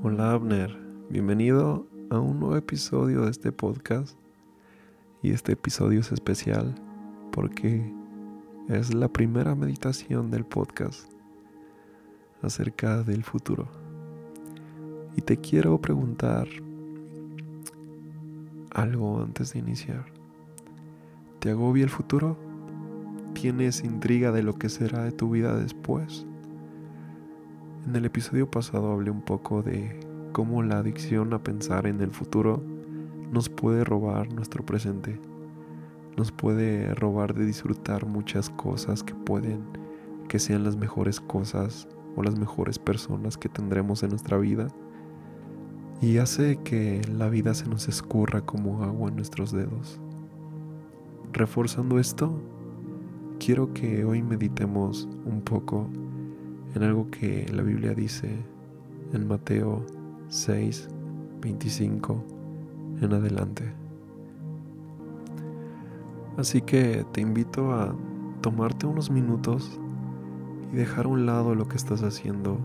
Hola Abner, bienvenido a un nuevo episodio de este podcast. Y este episodio es especial porque es la primera meditación del podcast acerca del futuro. Y te quiero preguntar algo antes de iniciar. ¿Te agobia el futuro? ¿Tienes intriga de lo que será de tu vida después? En el episodio pasado hablé un poco de cómo la adicción a pensar en el futuro nos puede robar nuestro presente, nos puede robar de disfrutar muchas cosas que pueden que sean las mejores cosas o las mejores personas que tendremos en nuestra vida y hace que la vida se nos escurra como agua en nuestros dedos. Reforzando esto, quiero que hoy meditemos un poco en algo que la Biblia dice en Mateo 6, 25 en adelante. Así que te invito a tomarte unos minutos y dejar a un lado lo que estás haciendo.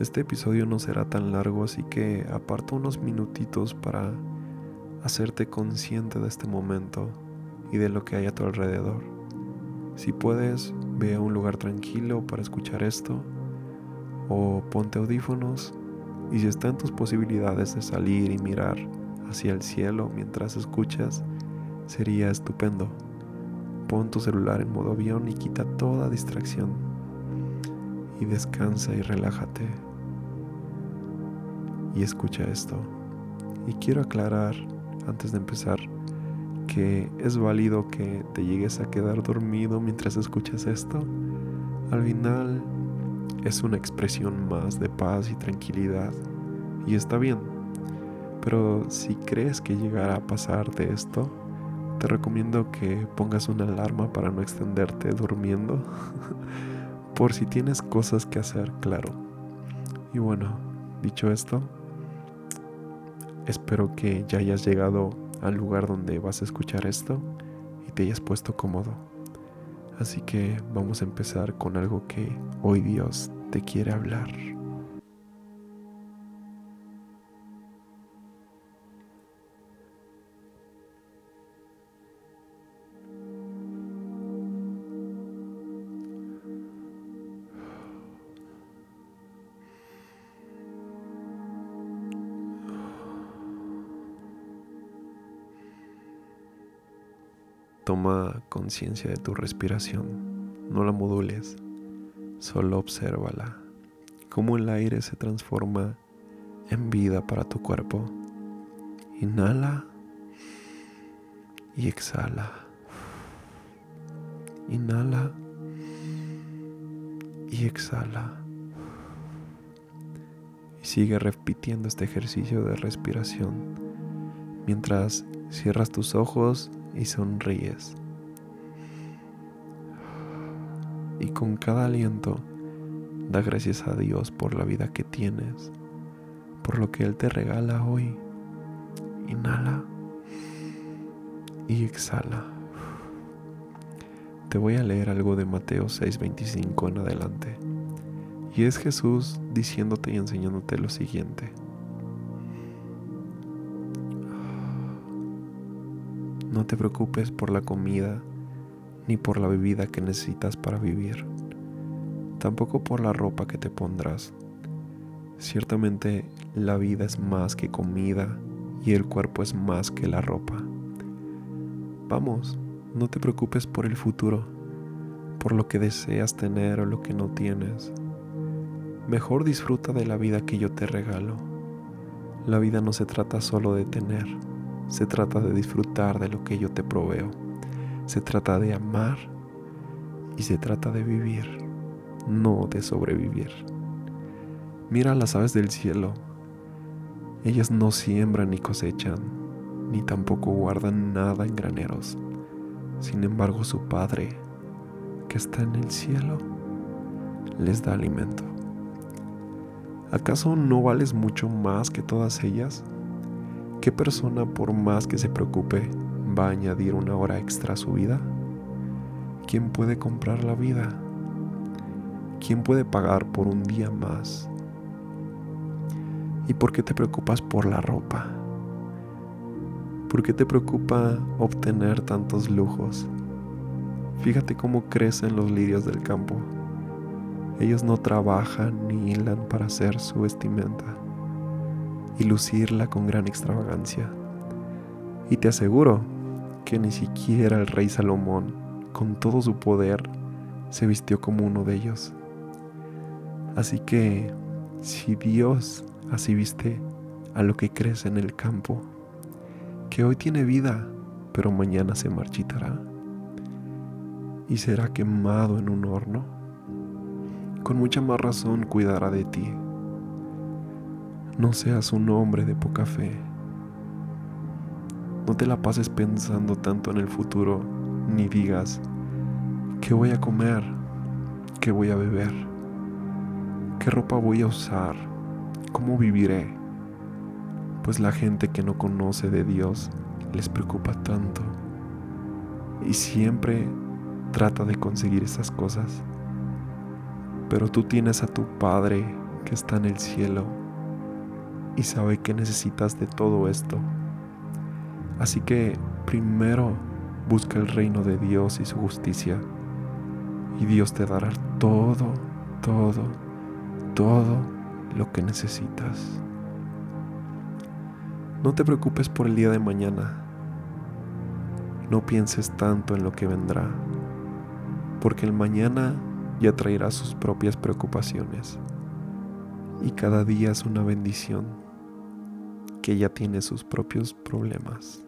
Este episodio no será tan largo, así que aparta unos minutitos para hacerte consciente de este momento y de lo que hay a tu alrededor. Si puedes, ve a un lugar tranquilo para escuchar esto o ponte audífonos y si está en tus posibilidades de salir y mirar hacia el cielo mientras escuchas, sería estupendo. Pon tu celular en modo avión y quita toda distracción. Y descansa y relájate. Y escucha esto. Y quiero aclarar, antes de empezar, es válido que te llegues a quedar dormido mientras escuchas esto. Al final es una expresión más de paz y tranquilidad. Y está bien. Pero si crees que llegará a pasar de esto, te recomiendo que pongas una alarma para no extenderte durmiendo. Por si tienes cosas que hacer, claro. Y bueno, dicho esto, espero que ya hayas llegado al lugar donde vas a escuchar esto y te hayas puesto cómodo. Así que vamos a empezar con algo que hoy Dios te quiere hablar. Toma conciencia de tu respiración, no la modules, solo obsérvala, cómo el aire se transforma en vida para tu cuerpo. Inhala y exhala. Inhala y exhala. Y sigue repitiendo este ejercicio de respiración mientras cierras tus ojos y sonríes. Y con cada aliento, da gracias a Dios por la vida que tienes, por lo que Él te regala hoy. Inhala y exhala. Te voy a leer algo de Mateo 6:25 en adelante. Y es Jesús diciéndote y enseñándote lo siguiente. No te preocupes por la comida ni por la bebida que necesitas para vivir, tampoco por la ropa que te pondrás. Ciertamente la vida es más que comida y el cuerpo es más que la ropa. Vamos, no te preocupes por el futuro, por lo que deseas tener o lo que no tienes. Mejor disfruta de la vida que yo te regalo. La vida no se trata solo de tener se trata de disfrutar de lo que yo te proveo. Se trata de amar y se trata de vivir, no de sobrevivir. Mira las aves del cielo. Ellas no siembran ni cosechan, ni tampoco guardan nada en graneros. Sin embargo, su Padre, que está en el cielo, les da alimento. ¿Acaso no vales mucho más que todas ellas? ¿Qué persona, por más que se preocupe, va a añadir una hora extra a su vida? ¿Quién puede comprar la vida? ¿Quién puede pagar por un día más? ¿Y por qué te preocupas por la ropa? ¿Por qué te preocupa obtener tantos lujos? Fíjate cómo crecen los lirios del campo. Ellos no trabajan ni hilan para hacer su vestimenta y lucirla con gran extravagancia. Y te aseguro que ni siquiera el rey Salomón, con todo su poder, se vistió como uno de ellos. Así que, si Dios así viste a lo que crece en el campo, que hoy tiene vida, pero mañana se marchitará y será quemado en un horno, con mucha más razón cuidará de ti. No seas un hombre de poca fe. No te la pases pensando tanto en el futuro, ni digas, ¿qué voy a comer? ¿Qué voy a beber? ¿Qué ropa voy a usar? ¿Cómo viviré? Pues la gente que no conoce de Dios les preocupa tanto y siempre trata de conseguir esas cosas. Pero tú tienes a tu Padre que está en el cielo y sabe que necesitas de todo esto. Así que primero busca el reino de Dios y su justicia y Dios te dará todo, todo, todo lo que necesitas. No te preocupes por el día de mañana. No pienses tanto en lo que vendrá, porque el mañana ya traerá sus propias preocupaciones. Y cada día es una bendición que ya tiene sus propios problemas.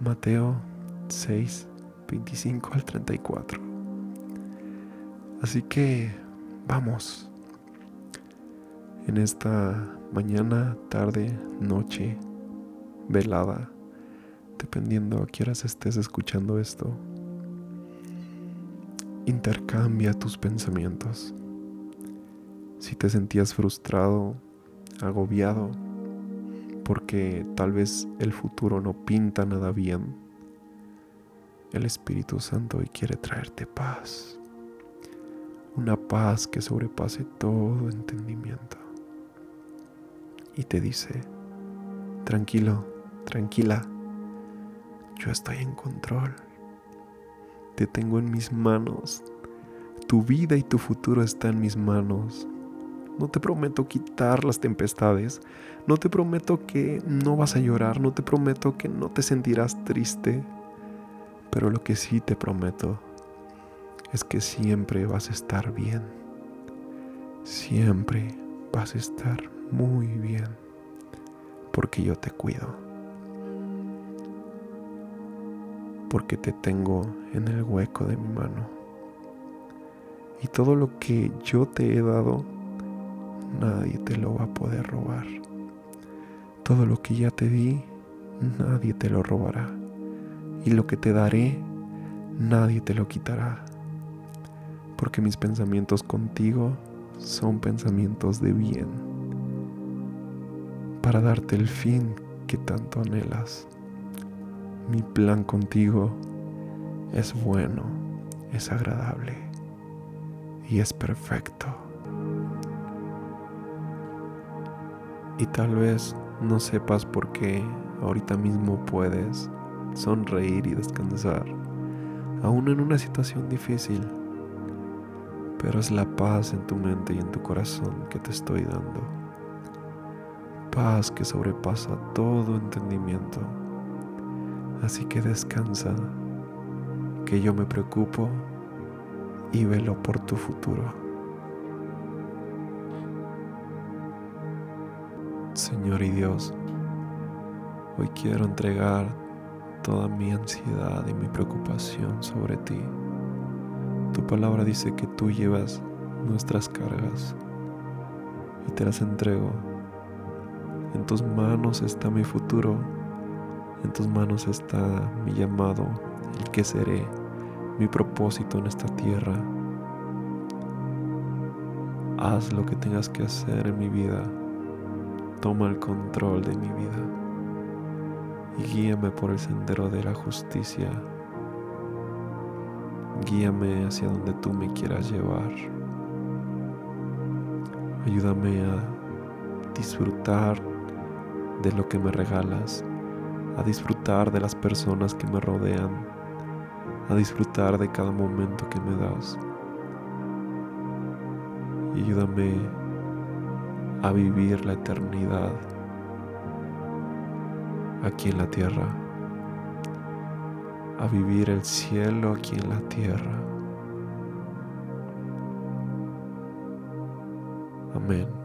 Mateo 6, 25 al 34. Así que vamos. En esta mañana, tarde, noche, velada, dependiendo a qué horas estés escuchando esto, intercambia tus pensamientos. Si te sentías frustrado, agobiado, porque tal vez el futuro no pinta nada bien, el Espíritu Santo hoy quiere traerte paz. Una paz que sobrepase todo entendimiento. Y te dice, tranquilo, tranquila, yo estoy en control, te tengo en mis manos, tu vida y tu futuro está en mis manos. No te prometo quitar las tempestades, no te prometo que no vas a llorar, no te prometo que no te sentirás triste, pero lo que sí te prometo es que siempre vas a estar bien, siempre vas a estar muy bien, porque yo te cuido, porque te tengo en el hueco de mi mano. Y todo lo que yo te he dado, nadie te lo va a poder robar. Todo lo que ya te di, nadie te lo robará. Y lo que te daré, nadie te lo quitará. Porque mis pensamientos contigo son pensamientos de bien para darte el fin que tanto anhelas. Mi plan contigo es bueno, es agradable y es perfecto. Y tal vez no sepas por qué ahorita mismo puedes sonreír y descansar, aún en una situación difícil. Pero es la paz en tu mente y en tu corazón que te estoy dando paz que sobrepasa todo entendimiento. Así que descansa, que yo me preocupo y velo por tu futuro. Señor y Dios, hoy quiero entregar toda mi ansiedad y mi preocupación sobre ti. Tu palabra dice que tú llevas nuestras cargas y te las entrego en tus manos está mi futuro. En tus manos está mi llamado, el que seré, mi propósito en esta tierra. Haz lo que tengas que hacer en mi vida. Toma el control de mi vida. Y guíame por el sendero de la justicia. Guíame hacia donde tú me quieras llevar. Ayúdame a disfrutar de lo que me regalas, a disfrutar de las personas que me rodean, a disfrutar de cada momento que me das. Y ayúdame a vivir la eternidad aquí en la tierra, a vivir el cielo aquí en la tierra. Amén.